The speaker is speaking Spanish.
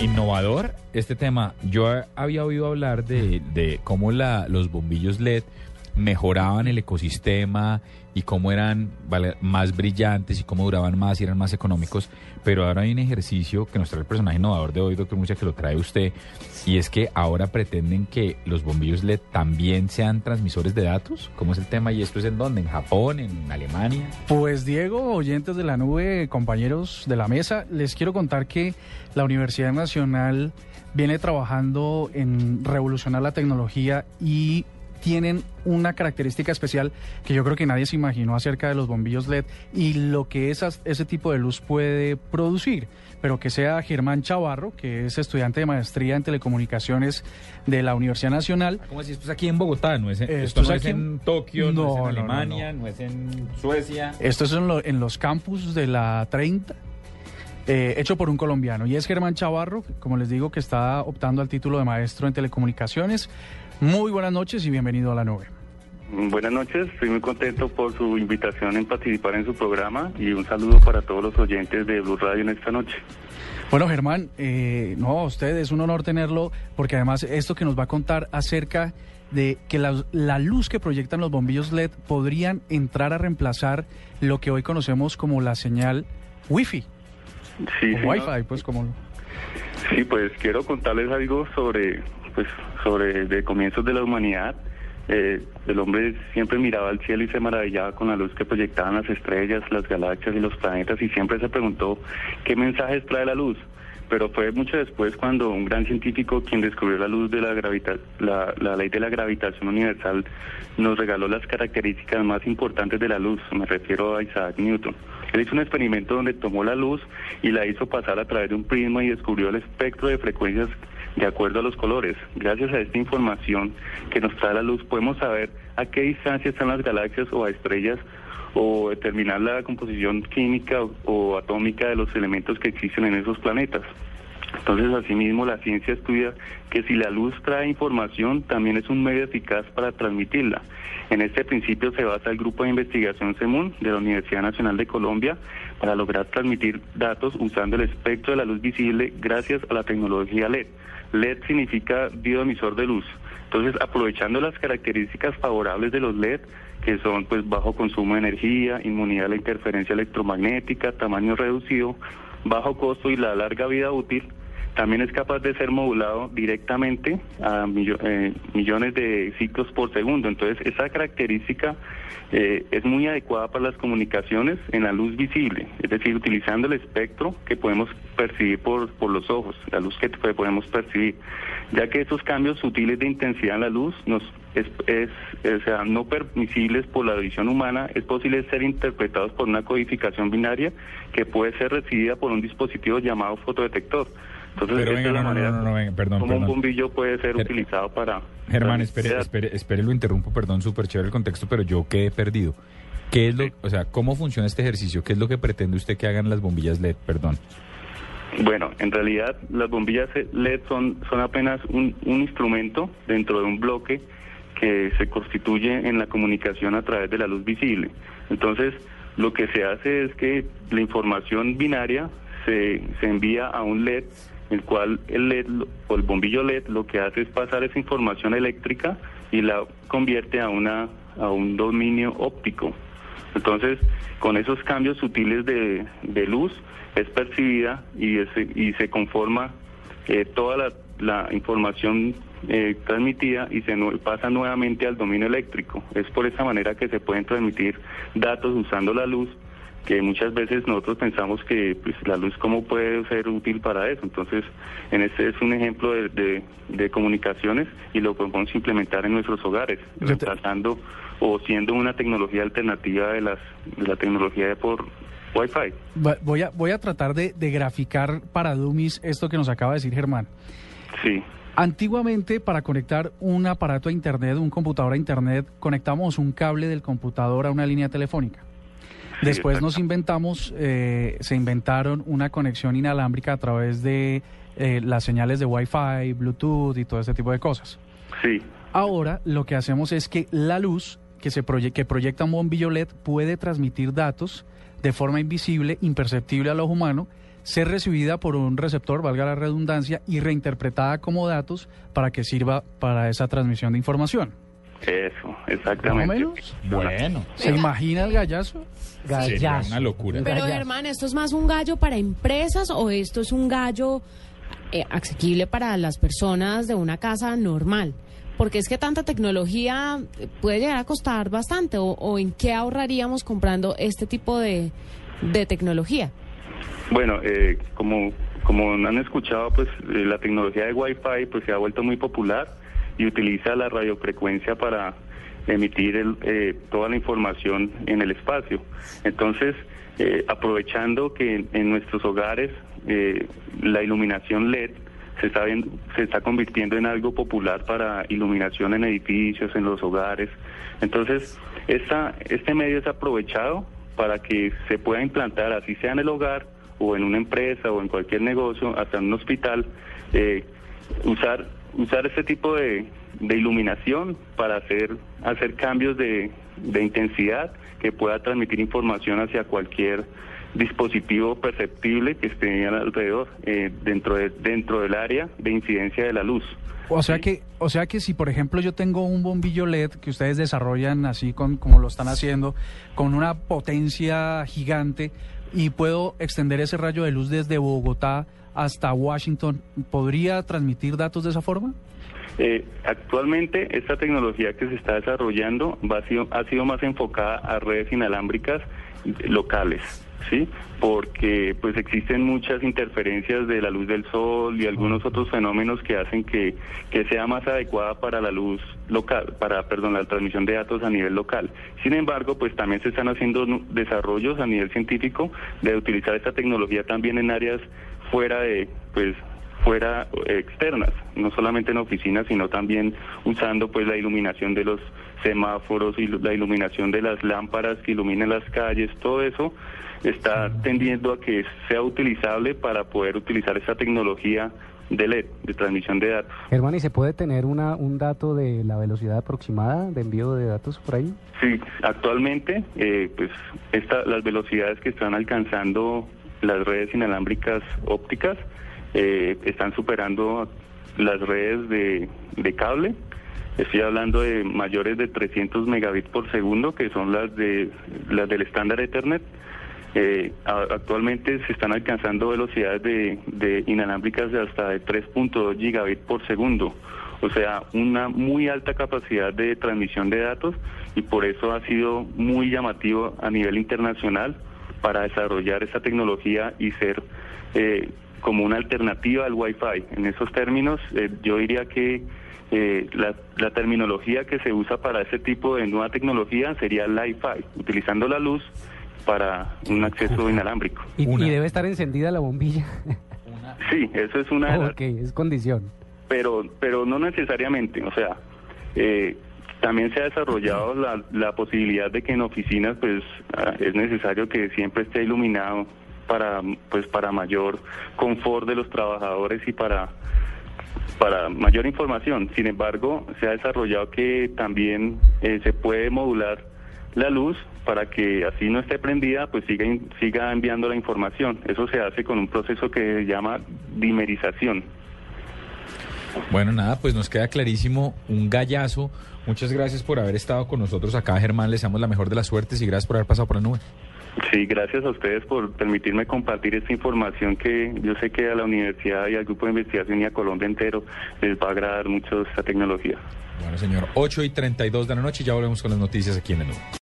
innovador este tema. Yo había oído hablar de, de cómo la, los bombillos LED mejoraban el ecosistema y cómo eran más brillantes y cómo duraban más y eran más económicos. Pero ahora hay un ejercicio que nos trae el personaje innovador de hoy, doctor Mucha, que lo trae usted, y es que ahora pretenden que los bombillos LED también sean transmisores de datos. ¿Cómo es el tema? ¿Y esto es en dónde? ¿En Japón? ¿En Alemania? Pues Diego, oyentes de la nube, compañeros de la mesa, les quiero contar que la Universidad Nacional viene trabajando en revolucionar la tecnología y tienen una característica especial que yo creo que nadie se imaginó acerca de los bombillos LED y lo que esas, ese tipo de luz puede producir. Pero que sea Germán Chavarro, que es estudiante de maestría en telecomunicaciones de la Universidad Nacional. ¿Cómo es esto es aquí en Bogotá? ¿No es en, esto, no es en Tokio? No, es en Alemania? No, es en Suecia? Esto es en, en los campus de la 30. Eh, hecho por un colombiano. Y es Germán Chavarro, como les digo, que está optando al título de maestro en telecomunicaciones. Muy buenas noches y bienvenido a la nube. Buenas noches, estoy muy contento por su invitación en participar en su programa y un saludo para todos los oyentes de Blue Radio en esta noche. Bueno, Germán, eh, no, a usted es un honor tenerlo porque además esto que nos va a contar acerca de que la, luz que proyectan los bombillos LED podrían entrar a reemplazar lo que hoy conocemos como la señal Wi-Fi. Sí, Wi-Fi, pues como... Sí, pues quiero contarles algo sobre pues sobre de comienzos de la humanidad. Eh, el hombre siempre miraba al cielo y se maravillaba con la luz que proyectaban las estrellas, las galaxias y los planetas y siempre se preguntó qué mensajes trae la luz. Pero fue mucho después cuando un gran científico, quien descubrió la luz de la, gravita la, la ley de la gravitación universal, nos regaló las características más importantes de la luz. Me refiero a Isaac Newton. Él hizo un experimento donde tomó la luz y la hizo pasar a través de un prisma y descubrió el espectro de frecuencias de acuerdo a los colores. Gracias a esta información que nos trae la luz podemos saber a qué distancia están las galaxias o a estrellas o determinar la composición química o, atómica de los elementos que existen en esos planetas. Entonces, asimismo, la ciencia estudia que si la luz trae información, también es un medio eficaz para transmitirla. En este principio se basa el grupo de investigación CEMUN de la Universidad Nacional de Colombia para lograr transmitir datos usando el espectro de la luz visible gracias a la tecnología LED. LED significa bioemisor de luz. Entonces, aprovechando las características favorables de los LED, que son pues bajo consumo de energía, inmunidad a la interferencia electromagnética, tamaño reducido, bajo costo y la larga vida útil, también es capaz de ser modulado directamente a eh, millones de ciclos por segundo. Entonces, esa característica eh, es muy adecuada para las comunicaciones en la luz visible, es decir, utilizando el espectro que podemos percibir por, por los ojos, la luz que podemos percibir, ya que esos cambios sutiles de intensidad en la luz nos es, es, o sea, no permisibles por la visión humana, es posible ser interpretados por una codificación binaria que puede ser recibida por un dispositivo llamado fotodetector. Entonces, Pero la manera no, no, perdón, como un bombillo puede ser utilizado para... Germán, espere, espere, espere, lo interrumpo, perdón, súper chévere el contexto, pero yo quedé perdido. ¿Qué es lo, o sea, cómo funciona este ejercicio? ¿Qué es lo que pretende usted que hagan las bombillas LED? Perdón. Bueno, en realidad las bombillas LED son, son apenas un, un instrumento dentro de un bloque que se constituye en la comunicación a través de la luz visible. Entonces, lo que se hace es que la información binaria se, se envía a un LED el cual el LED o el bombillo LED lo que hace es pasar esa información eléctrica y la convierte a una a un dominio óptico. Entonces, con esos cambios sutiles de, luz es percibida y, y se conforma eh, toda la, la información eh, transmitida y se pasa nuevamente al dominio eléctrico. Es por esa manera que se pueden transmitir datos usando la luz que muchas veces nosotros pensamos que pues, la luz cómo puede ser útil para eso. Entonces, en este es un ejemplo de, de, comunicaciones y lo podemos implementar en nuestros hogares, reemplazando o siendo una tecnología alternativa de, las, de la tecnología de por Wi-Fi. Voy a, voy a tratar de, de graficar para Dummies esto que nos acaba de decir Germán. Sí. Antiguamente, para conectar un aparato a Internet, un computador a Internet, conectamos un cable del computador a una línea telefónica. Después nos inventamos, eh, se inventaron una conexión inalámbrica a través de eh, las señales de Wi-Fi, Bluetooth y todo ese tipo de cosas. Sí. Ahora lo que hacemos es que la luz que, se que proyecta un bombillo LED puede transmitir datos de forma invisible, imperceptible a los humanos, ser recibida por un receptor, valga la redundancia, y reinterpretada como datos para que sirva para esa transmisión de información. Eso, exactamente. Bueno. ¿Se imagina el gallazo? Sería una locura. Pero Germán, ¿esto es más un gallo para empresas o esto es un gallo eh, asequible para las personas de una casa normal? Porque es que tanta tecnología eh, puede llegar a costar bastante o, o en qué ahorraríamos comprando este tipo de, de tecnología. Bueno, eh, como, como han escuchado, pues eh, la tecnología de Wi-Fi pues, se ha vuelto muy popular y utiliza la radiofrecuencia para emitir el, eh, toda la información en el espacio. Entonces, eh, aprovechando que en, en nuestros hogares eh, la iluminación LED se está, viendo- se está convirtiendo en algo popular para iluminación en edificios, en los hogares. Entonces, esta, este medio es aprovechado para que se pueda implantar, así sea en el hogar o en una empresa o en cualquier negocio, hasta en un hospital, eh, usar usar este tipo de, de iluminación para hacer hacer cambios de, de intensidad que pueda transmitir información hacia cualquier dispositivo perceptible que esté alrededor eh, dentro de, dentro del área de incidencia de la luz. O sea que, o sea que si por ejemplo yo tengo un bombillo LED que ustedes desarrollan así con, como lo están haciendo, con una potencia gigante y puedo extender ese rayo de luz desde Bogotá hasta Washington, ¿podría transmitir datos de esa forma? Eh, actualmente esta tecnología que se está desarrollando va a sido- ha sido más enfocada a redes inalámbricas locales, ¿sí? Porque pues existen muchas interferencias de la luz del sol y algunos otros fenómenos que hacen que, que sea más adecuada para la luz local, para, perdón, la transmisión de datos a nivel local. Sin embargo, pues también se están haciendo desarrollos a nivel científico de utilizar esta tecnología también en áreas fuera de, pues, fuera eh, externas, no solamente en oficinas, sino también usando pues la iluminación de los semáforos y la iluminación de las lámparas que iluminan las calles, todo eso está tendiendo a que sea utilizable para poder utilizar esta tecnología de LED, de transmisión de datos. Germán, ¿y se puede tener una, un dato de la velocidad aproximada de envío de datos por ahí? Sí, actualmente, eh, pues esta, las velocidades que están alcanzando las redes inalámbricas ópticas eh, están superando las redes de, cable. Estoy hablando de mayores de 300 megabits por segundo, que son las de las del estándar Ethernet. Eh, actualmente se están alcanzando velocidades de, de inalámbricas de hasta de 3.2 gigabits por segundo, o sea, una muy alta capacidad de transmisión de datos y por eso ha sido muy llamativo a nivel internacional para desarrollar esta tecnología y ser eh, como una alternativa al Wi-Fi. En esos términos, eh, yo diría que eh, la, la terminología que se usa para ese tipo de nueva tecnología sería Li-Fi, utilizando la luz para un acceso inalámbrico. Y, debe estar encendida la bombilla. Sí, eso es una las ok, es condición. pero pero no necesariamente o sea eh, también se ha desarrollado la, la posibilidad de que en oficinas pues ah, es necesario que siempre esté iluminado para pues para mayor confort de los trabajadores y para para mayor información sin embargo se ha desarrollado que también eh, se puede modular la luz para que así no esté prendida, pues siga, siga enviando la información. Eso se hace con un proceso que se llama dimerización. Bueno, nada, pues nos queda clarísimo un gallazo. Muchas gracias por haber estado con nosotros acá, Germán. Les damos la mejor de las suertes y gracias por haber pasado por la nube. Sí, gracias a ustedes por permitirme compartir esta información que yo sé que a la universidad y al grupo de investigación y a Colombia entero les va a agradar mucho esta tecnología. Bueno, señor, 8 y 32 de la noche, ya volvemos con las noticias aquí en la nube.